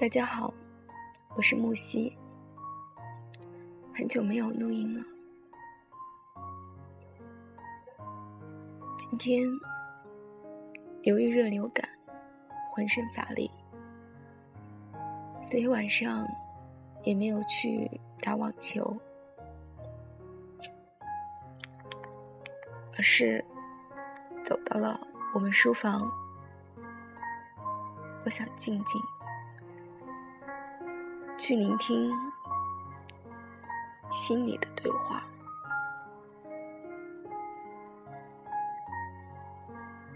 大家好，我是木西，很久没有录音了。今天由于热流感，浑身乏力，所以晚上也没有去打网球，而是走到了我们书房。我想静静。去聆听心里的对话。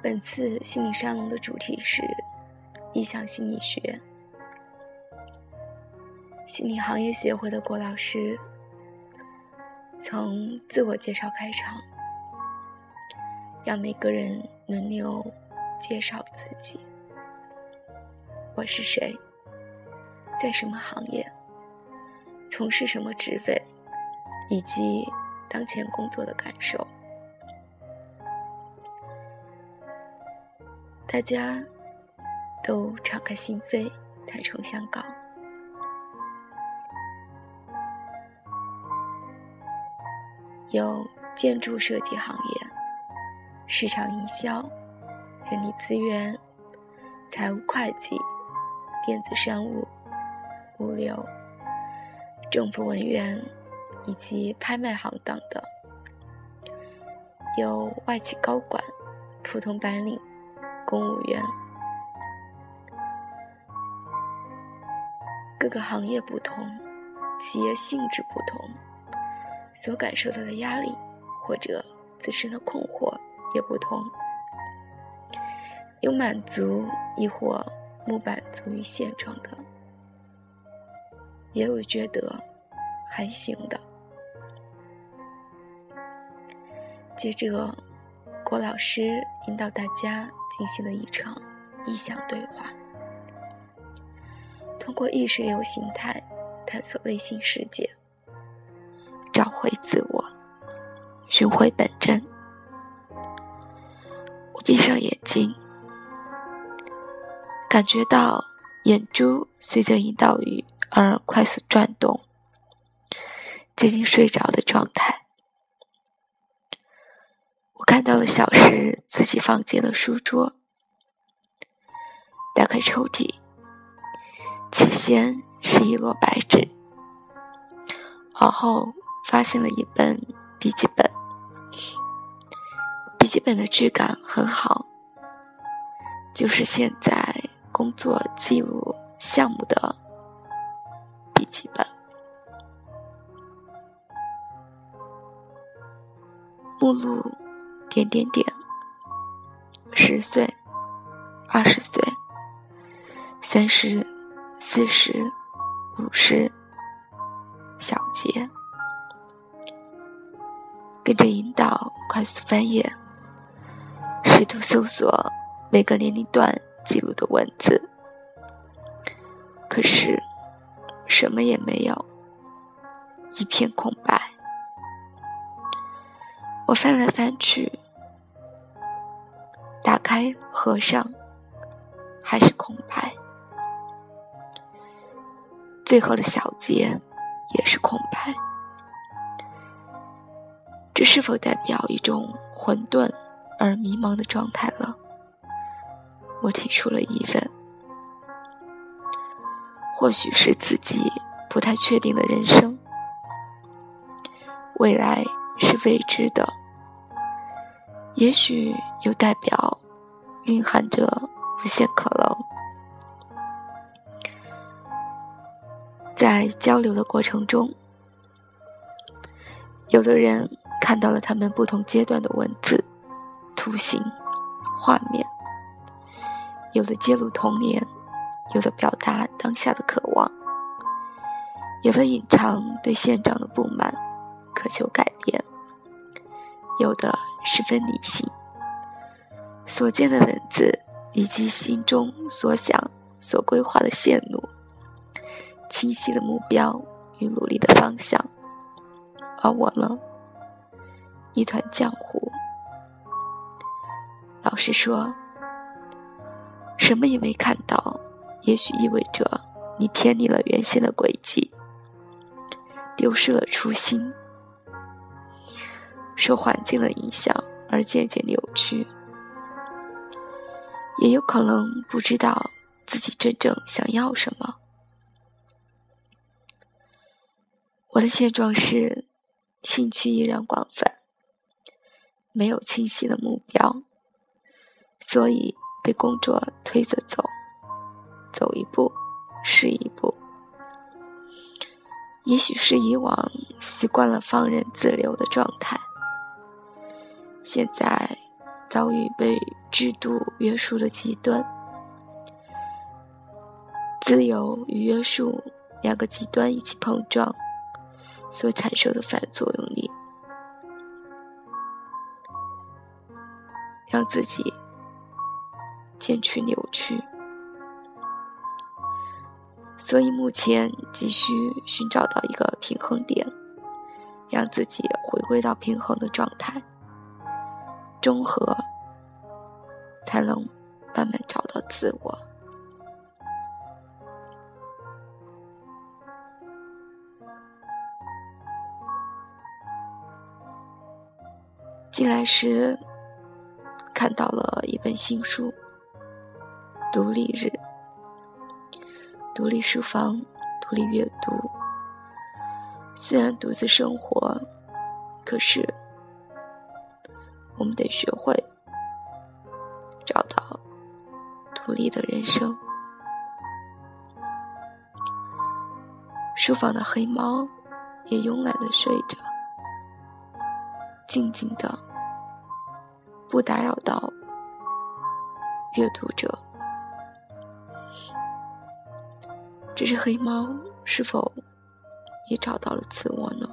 本次心理沙龙的主题是意向心理学。心理行业协会的郭老师从自我介绍开场，让每个人轮流介绍自己。我是谁？在什么行业，从事什么职位，以及当前工作的感受，大家都敞开心扉，坦诚相告。有建筑设计行业、市场营销、人力资源、财务会计、电子商务。物流、政府文员以及拍卖行等等，有外企高管、普通白领、公务员，各个行业不同，企业性质不同，所感受到的压力或者自身的困惑也不同，有满足亦或不满足于现状的。也有觉得还行的。接着，郭老师引导大家进行了一场意向对话，通过意识流形态探索内心世界，找回自我，寻回本真。我闭上眼睛，感觉到眼珠随着引导语。而快速转动，接近睡着的状态。我看到了小时自己房间的书桌，打开抽屉，起先是一摞白纸，而后发现了一本笔记本。笔记本的质感很好，就是现在工作记录项目的。笔记本目录，点点点，十岁，二十岁，三十，四十，五十，小节，跟着引导快速翻页，试图搜索每个年龄段记录的文字，可是。什么也没有，一片空白。我翻来翻去，打开合上，还是空白。最后的小节也是空白。这是否代表一种混沌而迷茫的状态了？我提出了疑问。或许是自己不太确定的人生，未来是未知的，也许又代表蕴含着无限可能。在交流的过程中，有的人看到了他们不同阶段的文字、图形、画面，有的揭露童年。有的表达当下的渴望，有的隐藏对现状的不满，渴求改变；有的十分理性，所见的文字以及心中所想、所规划的线路，清晰的目标与努力的方向。而我呢，一团浆糊。老实说，什么也没看到。也许意味着你偏离了原先的轨迹，丢失了初心，受环境的影响而渐渐扭曲，也有可能不知道自己真正想要什么。我的现状是，兴趣依然广泛，没有清晰的目标，所以被工作推着走，走一步是一步。也许是以往习惯了放任自流的状态，现在遭遇被制度约束的极端，自由与约束两个极端一起碰撞。所产生的反作用力，让自己渐趋扭曲，所以目前急需寻找到一个平衡点，让自己回归到平衡的状态，中和，才能慢慢找到自我。进来时，看到了一本新书，《独立日》。独立书房，独立阅读。虽然独自生活，可是我们得学会找到独立的人生。书房的黑猫也慵懒的睡着。静静的，不打扰到阅读者。这只黑猫是否也找到了自我呢？